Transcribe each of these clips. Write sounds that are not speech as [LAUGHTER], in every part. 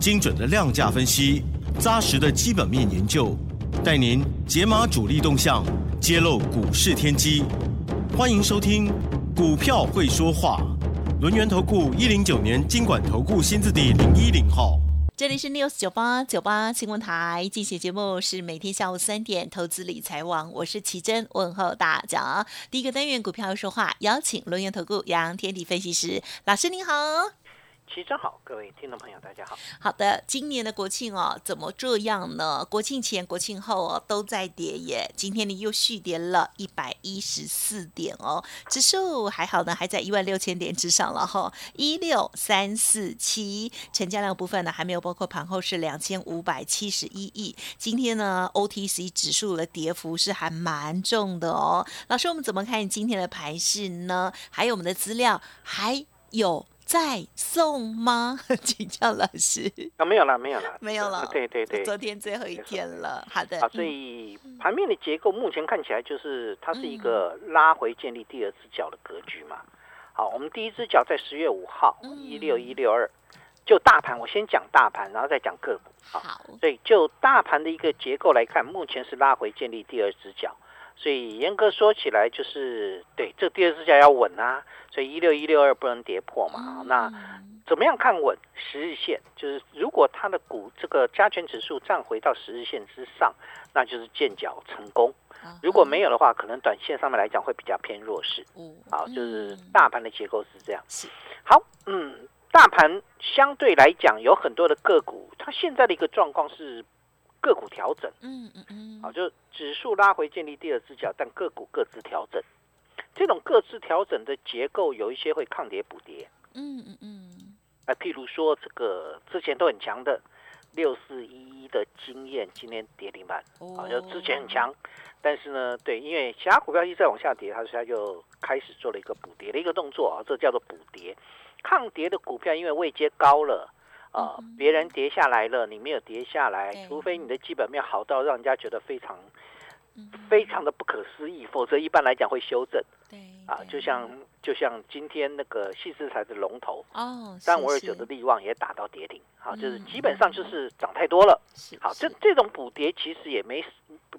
精准的量价分析，扎实的基本面研究，带您解码主力动向，揭露股市天机。欢迎收听《股票会说话》，轮源投顾一零九年经管投顾新字第零一零号。这里是 News 九八九八新闻台，进行节目是每天下午三点，投资理财网，我是奇珍，问候大家。第一个单元股票说话，邀请轮源投顾杨天地分析师老师您好。齐真好，各位听众朋友，大家好。好的，今年的国庆哦，怎么这样呢？国庆前、国庆后哦，都在跌耶。今天你又续跌了一百一十四点哦，指数还好呢，还在一万六千点之上了哈，一六三四七。成交量部分呢，还没有包括盘后是两千五百七十一亿。今天呢，OTC 指数的跌幅是还蛮重的哦。老师，我们怎么看今天的盘势呢？还有我们的资料还有。再送吗？[LAUGHS] 请教老师啊，没有了，没有了，没有了。对对对，昨天最后一天了。好的。啊，所以盘面的结构目前看起来就是它是一个拉回建立第二只脚的格局嘛。好，我们第一只脚在十月五号一六一六二，就大盘，我先讲大盘，然后再讲个股。好。所以就大盘的一个结构来看，目前是拉回建立第二只脚。所以严格说起来，就是对这第二支架要稳啊，所以一六一六二不能跌破嘛。那怎么样看稳？十日线就是如果它的股这个加权指数站回到十日线之上，那就是见脚成功。如果没有的话，可能短线上面来讲会比较偏弱势。嗯好，就是大盘的结构是这样。好，嗯，大盘相对来讲有很多的个股，它现在的一个状况是。个股调整，嗯嗯嗯，好，就指数拉回建立第二只脚，但个股各自调整，这种各自调整的结构有一些会抗跌补跌，嗯嗯嗯，啊，譬如说这个之前都很强的六四一一的经验，今天跌停板，好，就之前很强，但是呢，对，因为其他股票一再往下跌，它它就开始做了一个补跌的一个动作啊，这叫做补跌，抗跌的股票因为位阶高了。啊，别人跌下来了，你没有跌下来，除非你的基本面好到让人家觉得非常、非常的不可思议，否则一般来讲会修正。对，啊，就像就像今天那个细资材的龙头哦，三五二九的利旺也打到跌停，好，就是基本上就是涨太多了。好，这这种补跌其实也没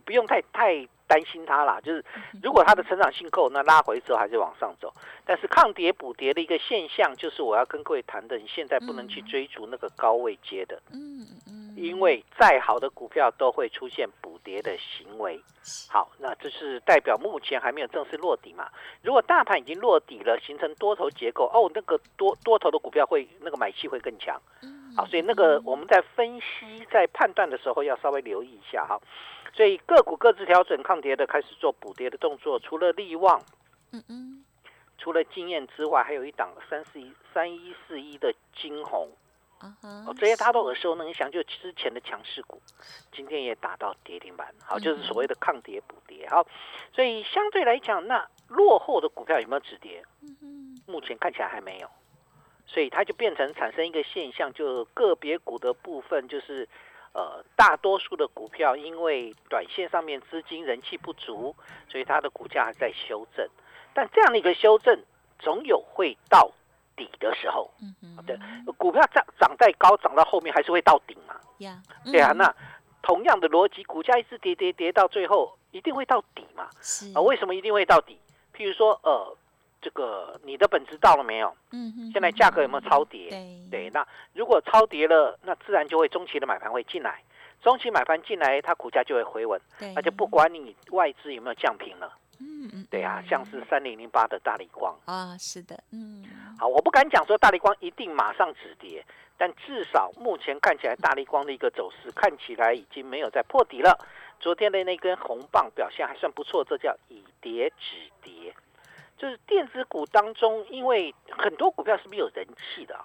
不用太太。担心它啦，就是如果它的成长性够，那拉回之后还是往上走。但是抗跌补跌的一个现象，就是我要跟各位谈的，你现在不能去追逐那个高位接的，嗯嗯，因为再好的股票都会出现补跌的行为。好，那这是代表目前还没有正式落底嘛？如果大盘已经落底了，形成多头结构，哦，那个多多头的股票会那个买气会更强。好，所以那个我们在分析在判断的时候要稍微留意一下哈。所以个股各自调整抗跌的，开始做补跌的动作。除了利旺，嗯嗯，除了经验之外，还有一档三四一三一四一的金红，哦，这些大家都耳熟能详，就之前的强势股，今天也打到跌停板，好，就是所谓的抗跌补跌。好，所以相对来讲，那落后的股票有没有止跌？目前看起来还没有，所以它就变成产生一个现象，就个别股的部分就是。呃，大多数的股票因为短线上面资金人气不足，所以它的股价还在修正。但这样的一个修正，总有会到底的时候。嗯嗯。对，股票涨涨再高，涨到后面还是会到顶嘛。呀。对啊，那同样的逻辑，股价一直跌跌跌到最后，一定会到底嘛？是。啊，为什么一定会到底？譬如说，呃。这个你的本质到了没有？嗯哼，现在价格有没有超跌？对对，那如果超跌了，那自然就会中期的买盘会进来，中期买盘进来，它股价就会回稳，那就不管你外资有没有降平了。嗯嗯，对啊，像是三零零八的大力光啊，是的，嗯，好，我不敢讲说大力光一定马上止跌，但至少目前看起来大力光的一个走势看起来已经没有在破底了。昨天的那根红棒表现还算不错，这叫以跌止跌。就是电子股当中，因为很多股票是没有人气的，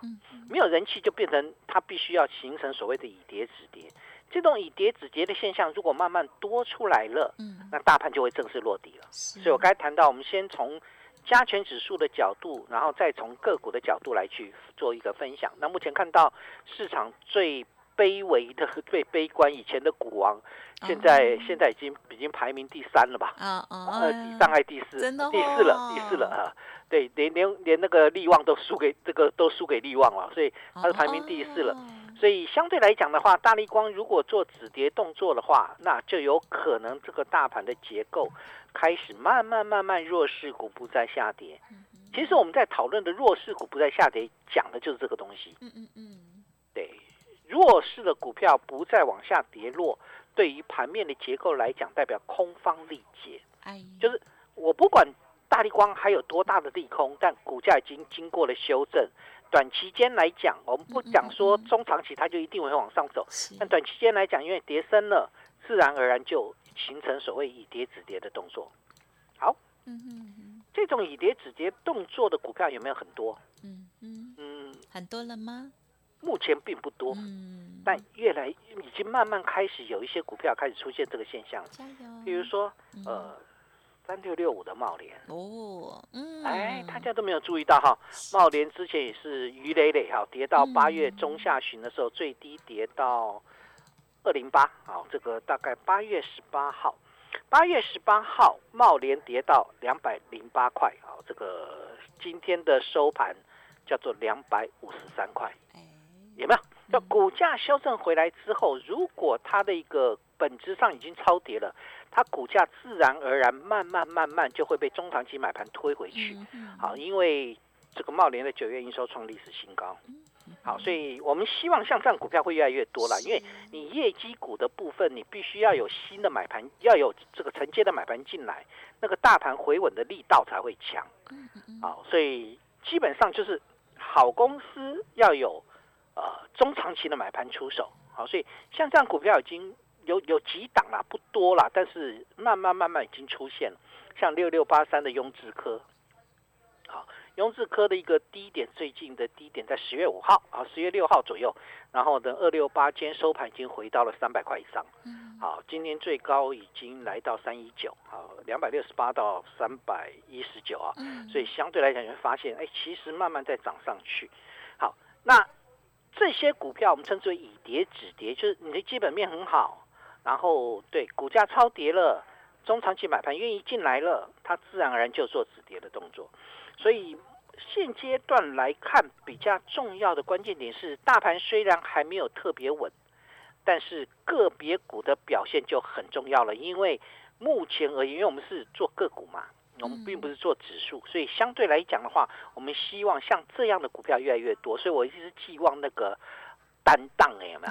没有人气就变成它必须要形成所谓的以跌止跌。这种以跌止跌的现象，如果慢慢多出来了，嗯那大盘就会正式落地了。所以我刚才谈到，我们先从加权指数的角度，然后再从个股的角度来去做一个分享。那目前看到市场最。卑微的 [LAUGHS] 最悲观，以前的股王，现在现在已经已经排名第三了吧？啊啊，呃，上海第四，第四了，第四了啊！对，连连连那个利旺都输给这个都输给利旺了，所以它是排名第四了。所以相对来讲的话，大力光如果做止跌动作的话，那就有可能这个大盘的结构开始慢慢慢慢弱势股不再下跌。其实我们在讨论的弱势股不再下跌，讲的就是这个东西。嗯嗯嗯，对。弱势的股票不再往下跌落，对于盘面的结构来讲，代表空方力竭。哎，就是我不管大力光还有多大的利空，但股价已经经过了修正。短期间来讲，我们不讲说中长期它就一定会往上走，但短期间来讲，因为跌深了，自然而然就形成所谓以跌止跌的动作。好，嗯嗯，这种以跌止跌动作的股票有没有很多？嗯嗯。嗯，很多了吗？目前并不多，但越来已经慢慢开始有一些股票开始出现这个现象。比如说，呃，三六六五的茂联。哦，嗯，哎，大家都没有注意到哈，茂联之前也是鱼累累哈，跌到八月中下旬的时候最低跌到二零八，好，这个大概八月十八号，八月十八号茂联跌到两百零八块，好，这个今天的收盘叫做两百五十三块。有没有？要股价修正回来之后，如果它的一个本质上已经超跌了，它股价自然而然慢慢慢慢就会被中长期买盘推回去。好，因为这个茂联的九月营收创历史新高。好，所以我们希望像这样股票会越来越多了，因为你业绩股的部分，你必须要有新的买盘，要有这个承接的买盘进来，那个大盘回稳的力道才会强。好，所以基本上就是好公司要有。呃，中长期的买盘出手，好，所以像这样股票已经有有几档啦，不多啦，但是慢慢慢慢已经出现了，像六六八三的雍智科，好，雍智科的一个低点，最近的低点在十月五号，啊，十月六号左右，然后呢，二六八今天收盘已经回到了三百块以上，嗯，好，今天最高已经来到三一九，好，两百六十八到三百一十九啊，嗯，所以相对来讲你会发现，哎，其实慢慢在涨上去，好，那。这些股票我们称之为以跌止跌，就是你的基本面很好，然后对股价超跌了，中长期买盘愿意进来了，它自然而然就做止跌的动作。所以现阶段来看，比较重要的关键点是，大盘虽然还没有特别稳，但是个别股的表现就很重要了。因为目前而言，因为我们是做个股嘛。我们并不是做指数，所以相对来讲的话，我们希望像这样的股票越来越多。所以我一直寄望那个担当哎，有没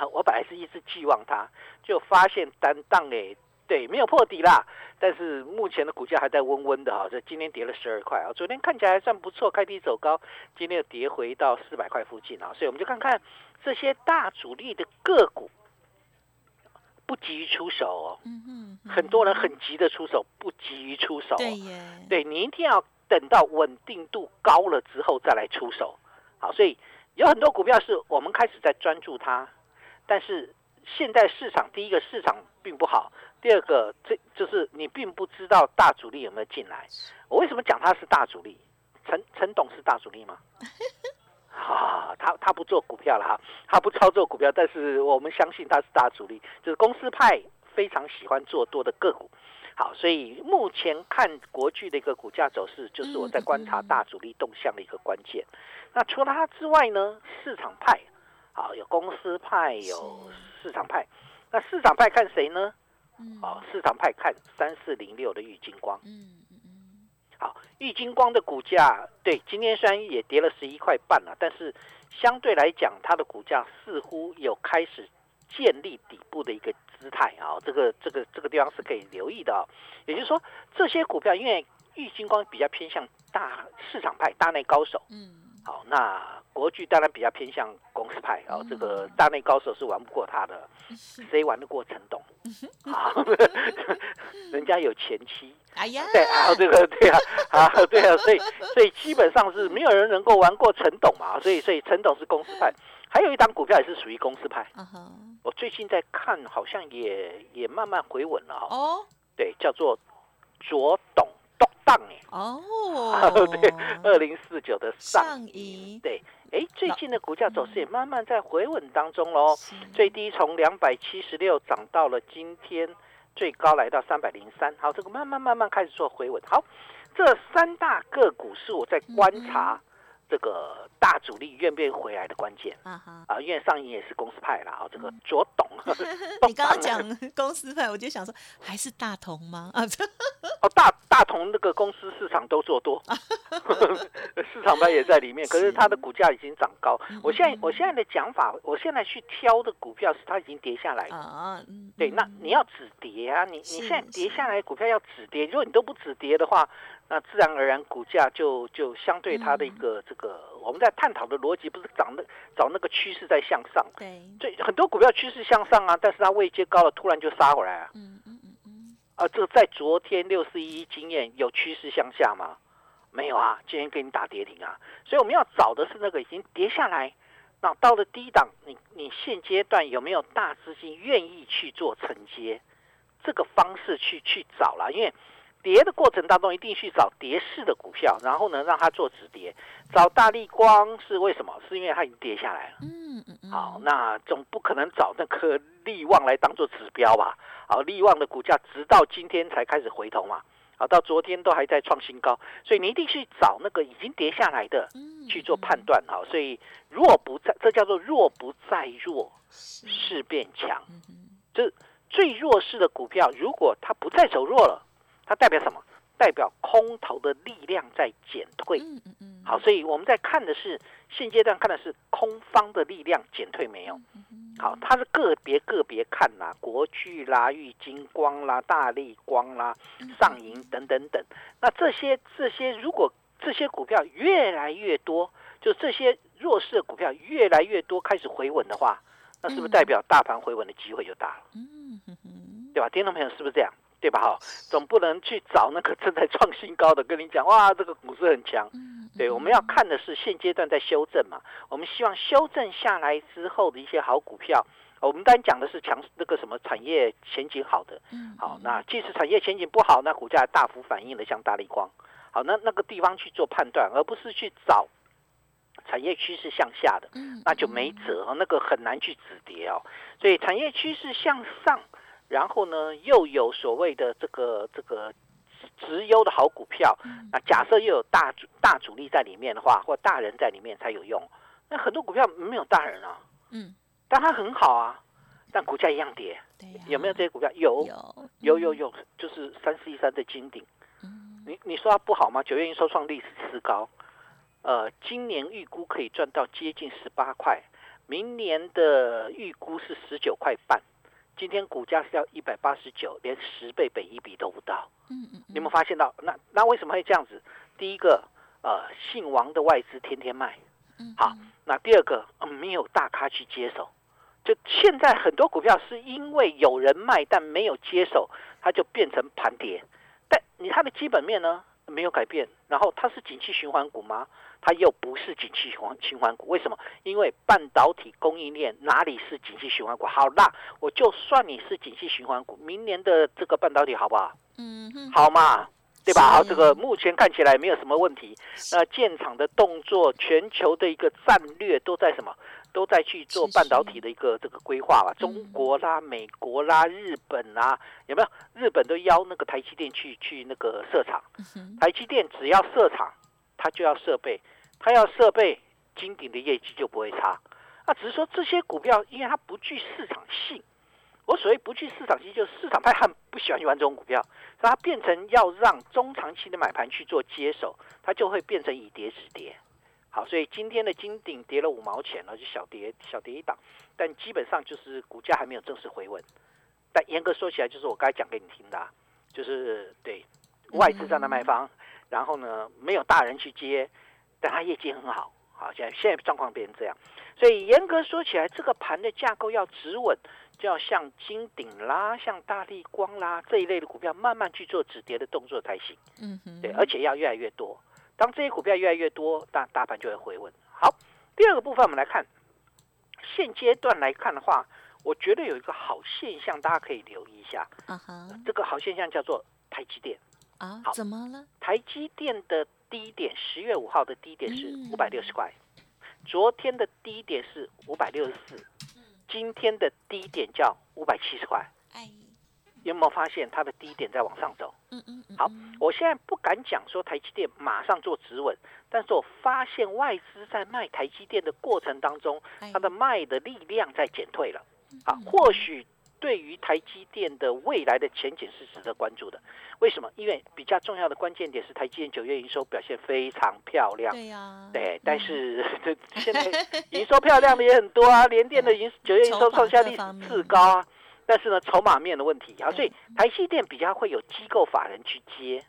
有？[LAUGHS] 我本来是一直寄望它，就发现担当哎，对，没有破底啦。但是目前的股价还在温温的哈，这今天跌了十二块啊。昨天看起来还算不错，开低走高，今天又跌回到四百块附近啊。所以我们就看看这些大主力的个股。不急于出手哦，很多人很急的出手，不急于出手。对耶，对你一定要等到稳定度高了之后再来出手。好，所以有很多股票是我们开始在专注它，但是现在市场第一个市场并不好，第二个这就是你并不知道大主力有没有进来。我为什么讲它是大主力？陈陈董是大主力吗？[LAUGHS] 啊，他他不做股票了哈，他不操作股票，但是我们相信他是大主力，就是公司派非常喜欢做多的个股。好，所以目前看国巨的一个股价走势，就是我在观察大主力动向的一个关键。那除了它之外呢，市场派，好，有公司派，有市场派。那市场派看谁呢？哦，市场派看三四零六的玉金光。嗯嗯。好，玉金光的股价对今天虽然也跌了十一块半了，但是相对来讲，它的股价似乎有开始建立底部的一个姿态啊。这个这个这个地方是可以留意的。也就是说，这些股票因为玉金光比较偏向大市场派、大内高手，嗯，好，那国巨当然比较偏向公司派啊。这个大内高手是玩不过他的，谁玩得过陈董？好 [LAUGHS] [LAUGHS] 人家有前妻。哎呀，对啊，这个对啊，啊对啊，所以所以基本上是没有人能够玩过陈董嘛，所以所以陈董是公司派，还有一档股票也是属于公司派。我最近在看，好像也也慢慢回稳了哈。哦对，叫做左董董当哎。哦，[LAUGHS] 对，二零四九的上移，对，哎，最近的股价走势也慢慢在回稳当中喽。最低从两百七十六涨到了今天最高来到三百零三，好，这个慢慢慢慢开始做回稳。好，这三大个股是我在观察这个大主力愿不愿意回来的关键啊哈。啊，因为上影也是公司派啦，啊，这个左董 [LAUGHS] 你刚刚讲公司派，我就想说还是大同吗？[LAUGHS] 哦，大大同那个公司市场都做多，[LAUGHS] 市场派也在里面，可是它的股价已经涨高。我现在我现在的讲法，我现在去挑的股票是它已经跌下来的。啊，嗯对，那嗯你要止跌啊！你你现在跌下来，股票要止跌。如果你都不止跌的话，那自然而然股价就就相对它的一嗯个这个，我们在探讨的逻辑不是找那找那个趋势在向上，对，对，很多股票趋势向上啊，但是它位阶高了，突然就杀回来啊！嗯嗯嗯嗯，啊，这个在昨天六四一经验有趋势向下吗？没有啊，今天给你打跌停啊，所以我们要找的是那个已经跌下来，那到了低档，你你现阶段有没有大资金愿意去做承接？这个方式去去找啦，因为跌的过程当中一定去找跌势的股票，然后呢让它做止跌。找大力光是为什么？是因为它已经跌下来了。嗯嗯嗯，好，那总不可能找那个利旺来当做指标吧？好，利旺的股价直到今天才开始回头嘛，好，到昨天都还在创新高，所以你一定去找那个已经跌下来的嗯去做判断。好，所以弱不在，这叫做弱不再弱，是，势变强。嗯哼这最弱势的股票，如果它不再走弱了，它代表什么？代表空头的力量在减退。嗯嗯嗯，好，所以我们在看的是现阶段看的是空方的力量减退没有？好，它是个别个别看啦，国巨啦、玉金光啦、大力光啦、嗯上银等等等。那这些这些，如果这些股票越来越多，就这些弱势的股票越来越多开始回稳的话，那是不是嗯代表大盘回稳的机会就大了？嗯对吧？听众朋友是不是这样？对吧？哈，总不能去找那个正在创新高的，跟你讲哇，这个股市很强。嗯，对，我们要看的是现阶段在修正嘛，我们希望修正下来之后的一些好股票。我们当然讲的是强那个什么产业前景好的，嗯，好，那即使产业前景不好，那股价大幅反应的像大力光，好，那那个地方去做判断，而不是去找产业趋势向下的，嗯那就没辙哦，那个很难去止跌哦。所以产业趋势向上，然后呢又有所谓的这个这个直优的好股票，嗯那假设又有大大主力在里面的话，或大人在里面才有用。那很多股票没有大人啊，嗯，但它很好啊，但股价一样跌。有没有这些股票？有，有有有有，就是三四一三的金鼎。嗯你你说它不好吗？九月营收创历史次高，呃，今年预估可以赚到接近十八块，明年的预估是十九块半。今天股价是要一百八十九，连十倍本一比都不到。嗯嗯，你有没有发现到？那那为什么会这样子？第一个，呃，姓王的外资天天卖。嗯好，那第二个、嗯没有大咖去接手，就现在很多股票是因为有人卖但没有接手，它就变成盘跌。但你它的基本面呢没有改变，然后它是景气循环股吗？它又不是景气循环循环股，为什么？因为半导体供应链哪里是景气循环股？好啦，我就算你是景气循环股，明年的这个半导体好不好？嗯哼，好嘛，对吧？好，这个目前看起来没有什么问题。那建厂的动作，全球的一个战略都在什么？都在去做半导体的一个这个规划吧。嗯中国啦、美国啦、日本啦，有没有？日本都邀那个台积电去去那个设厂。台积电只要设厂，它就要设备，它要设备，金鼎的业绩就不会差。那只是说这些股票，因为它不具市场性。我所谓不具市场性，就是市场派很不喜欢去玩这种股票，所以它变成要让中长期的买盘去做接手，它就会变成以跌止跌。好，所以今天的金鼎跌了五毛钱了，就小跌小跌一档，但基本上就是股价还没有正式回稳。但严格说起来，就是我刚才讲给你听的、啊，就是对外资在那卖方，然后呢没有大人去接，但他业绩很好。好，现在现在状况变成这样，所以严格说起来，这个盘的架构要止稳，就要像金鼎啦、像大力光啦这一类的股票慢慢去做止跌的动作才行。嗯哼，对，而且要越来越多。当这些股票越来越多，大大盘就会回稳。好，第二个部分我们来看，现阶段来看的话，我觉得有一个好现象，大家可以留意一下。啊哈，这个好现象叫做台积电。啊好，怎么了？台积电的低点，十月五号的低点是嗯五百六十块，昨天的低点是五百六十四，今天的低点叫五百七十块。哎，有没有发现它的低点在往上走？嗯嗯嗯，好嗯，我现在不敢讲说台积电马上做止稳，但是我发现外资在卖台积电的过程当中，哎它的卖的力量在减退了。啊，或许对于台积电的未来的前景是值得关注的。为什么？因为比较重要的关键点是台积电九月营收表现非常漂亮。对呀，对，但嗯是 [LAUGHS] 现在营收漂亮的也很多啊，联电的营九月营收创下历史次高啊。但是呢，筹码面的问题啊，所以台积电比较会有机构法人去接，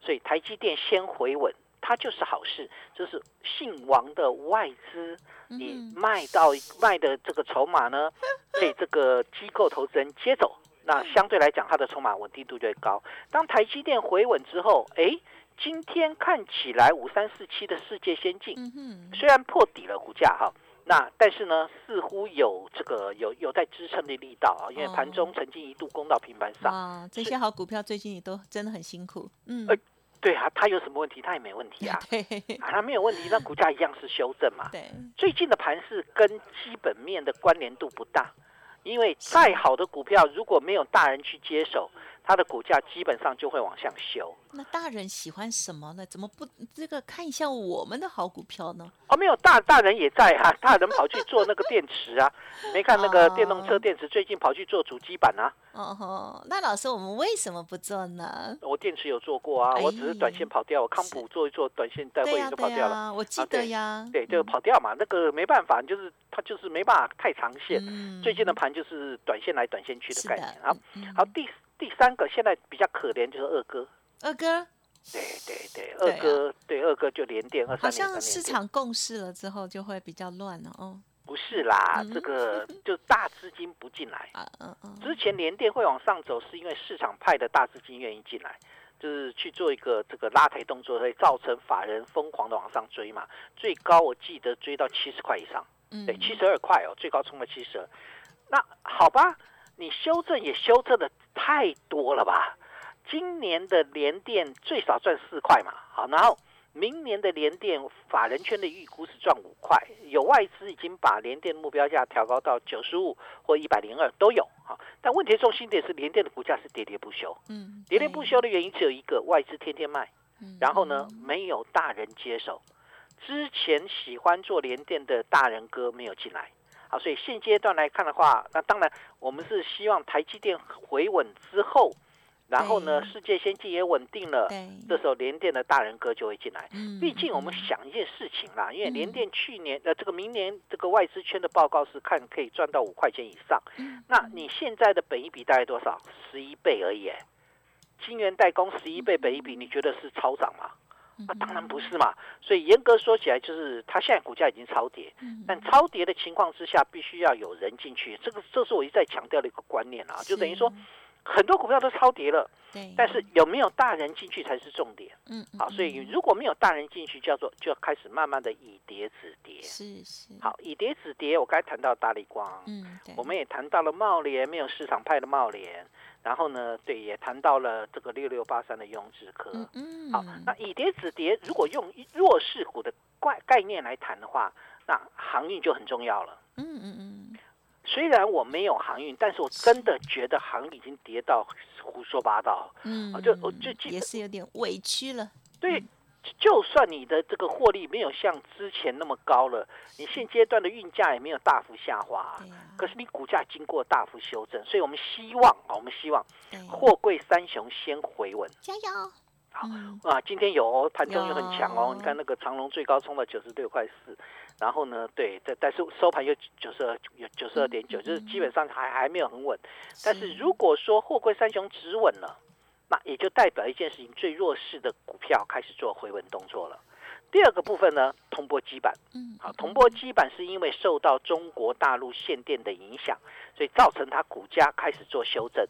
所以台积电先回稳，它就是好事。就是姓王的外资，你嗯卖到卖的这个筹码呢，[LAUGHS] 被这个机构投资人接走，那相对来讲，它的筹码稳定度就会高。当台积电回稳之后，哎，今天看起来五三四七的世界先进，虽然破底了股价哈，那但是呢，似乎有这个有有在支撑的力道啊，因为盘中曾经一度攻到平板上。哇，这些好股票最近也都真的很辛苦，嗯，哎对啊，它有什么问题？它也没问题啊，[LAUGHS] 对啊，它没有问题，那股价一样是修正嘛。对，最近的盘势跟基本面的关联度不大，因为再好的股票如果没有大人去接手，它的股价基本上就会往上修。那大人喜欢什么呢？怎么不这个看一下我们的好股票呢？哦，没有大大人也在啊，大人跑去做那个电池啊，[LAUGHS] 没看那个电动车电池最近跑去做主机板啊。哦吼，那老师我们为什么不做呢？我电池有做过啊，哎我只是短线跑掉，我康普做一做，短线带会员就跑掉了。我记得呀，对，就跑掉嘛，那个没办法，就是它就是没办法太长线。嗯最近的盘就是短线来短线去的概念。好，嗯嗯好，第第三个现在比较可怜就是二哥，二哥？对对对，二哥对二哥就连电二好像市场共识了之后就会比较乱了哦，不是啦，嗯。这个就大资金不进来。[LAUGHS] 嗯嗯嗯，之前联电会往上走，是因为市场派的大资金愿意进来，就是去做一个这个拉抬动作，会造成法人疯狂的往上追嘛。最高我记得追到七十块以上，嗯。对，七十二块哦，最高冲了七十二。那好吧，你修正也修正的太多了吧？今年的联电最少赚四块嘛，好，然后明年的联电法人圈的预估是赚五块，有外资已经把联电目标价调高到九十五或一百零二都有，好，但问题的重心点是联电的股价是喋喋不休，嗯喋喋不休的原因只有一个，外资天天卖，嗯然后呢没有大人接手，之前喜欢做联电的大人哥没有进来。好，所以现阶段来看的话，那当然我们是希望台积电回稳之后，然后呢，世界先进也稳定了，这时候联电的大人哥就会进来。嗯毕竟我们嗯想一件事情啦，因为嗯联电去年呃这个明年这个外资圈的报告是看可以赚到五块钱以上，嗯那你现在的本一比大概多少？十一倍而已。哎晶圆代工十一倍本一比，你觉得是超涨吗？那当然不是嘛。所以严格说起来，就是它现在股价已经超跌，嗯但超跌的情况之下，必须要有人进去。这个这是我一再强调的一个观念啊，就等于说很多股票都超跌了，对，但是有没有大人进去才是重点。嗯嗯好，所以嗯。如果没有大人进去，叫做就要开始慢慢的以跌止跌。是是，好，以跌止跌，我刚才谈到大力光，嗯对，我们也谈到了茂联，没有市场派的茂联，然后呢，对，也谈到了这个六六八三的雍智科。嗯嗯好，那以跌止跌，如果用弱势股的概概念来谈的话，那航运就很重要了。嗯嗯嗯虽然我没有航运，但是我真的觉得航运已经跌到胡说八道。嗯，啊就我就记也是有点委屈了，对，就算你的这个获利没有像之前那么高了，你现阶段的运价也没有大幅下滑，可是你股价经过大幅修正，所以我们希望啊，我们希望对。货柜三雄先回稳。加油，好嗯。啊。今天有哦，盘中又很强哦，你看那个长隆最高冲到九十六块四，然后呢，对，但但是收盘又九十二，有九十二点九，嗯就是基本上还还没有很稳。但是。如果说货柜三雄止稳了，那也就代表一件事情，最弱势的股票开始做回稳动作了。第二个部分呢，铜箔基板，嗯，好，铜箔基板是因为受到中国大陆限电的影响，所以造成它股价开始做修正。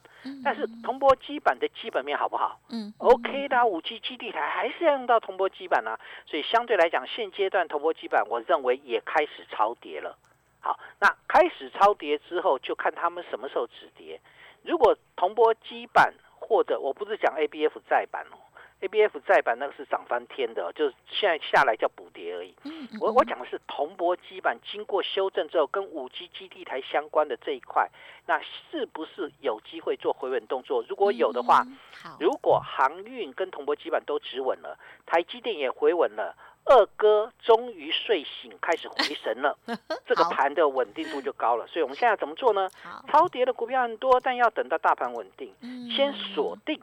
但是铜箔基板的基本面好不好？嗯，OK 的，五 G 基地台还是要用到铜箔基板啊，所以相对来讲，现阶段铜箔基板我认为也开始超跌了。好，那开始超跌之后，就看他们什么时候止跌。如果铜箔基板或者我不是讲 ABF 再版哦。A B F 再版那个是涨翻天的，就是现在下来叫补跌而已。我我讲的是铜箔基板经过修正之后，跟五 G 基地台相关的这一块，那是不是有机会做回稳动作？如果有的话，如果航运跟铜箔基板都止稳了，台积电也回稳了，二哥终于睡醒，开始回神了，[LAUGHS] 这个盘的稳定度就高了。所以我们现在怎么做呢？超跌的股票很多，但要等到大盘稳定，先锁定，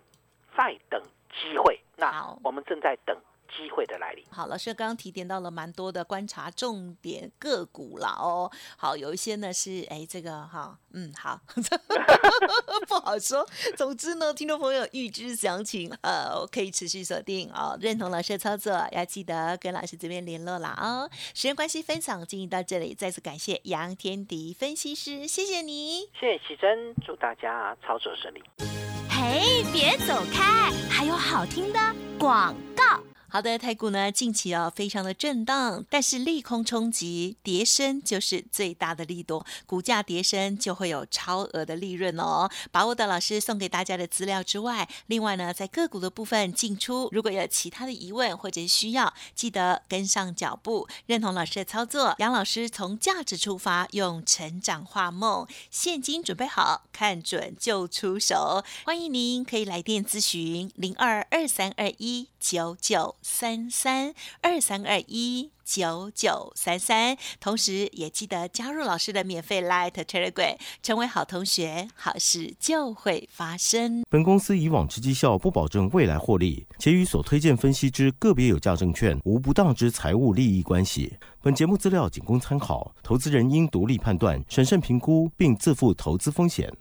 再等。机会，那我们正在等机会的来临。好，老师刚刚提点到了蛮多的观察重点个股了哦。好，有一些呢是哎这个哈，嗯好，[LAUGHS] 不好说。总之呢，听众朋友预知详情，呃，可以持续锁定哦。认同老师的操作，要记得跟老师这边联络了哦。时间关系，分享进行到这里，再次感谢杨天迪分析师，谢谢你，谢谢奇珍，祝大家操作顺利。嘿，别走开！还有好听的广告。好的，台股呢近期哦非常的震荡，但是利空冲击，跌升就是最大的利多，股价跌升就会有超额的利润哦。把握的老师送给大家的资料之外，另外呢在个股的部分进出，如果有其他的疑问或者需要，记得跟上脚步，认同老师的操作。杨老师从价值出发，用成长画梦，现金准备好，看准就出手。欢迎您可以来电咨询零二二三二一九九。三三二三二一九九三三，同时也记得加入老师的免费 Light Telegram，成为好同学，好事就会发生。本公司以往之绩效不保证未来获利，且与所推荐分析之个别有价证券无不当之财务利益关系。本节目资料仅供参考，投资人应独立判断、审慎评估，并自负投资风险。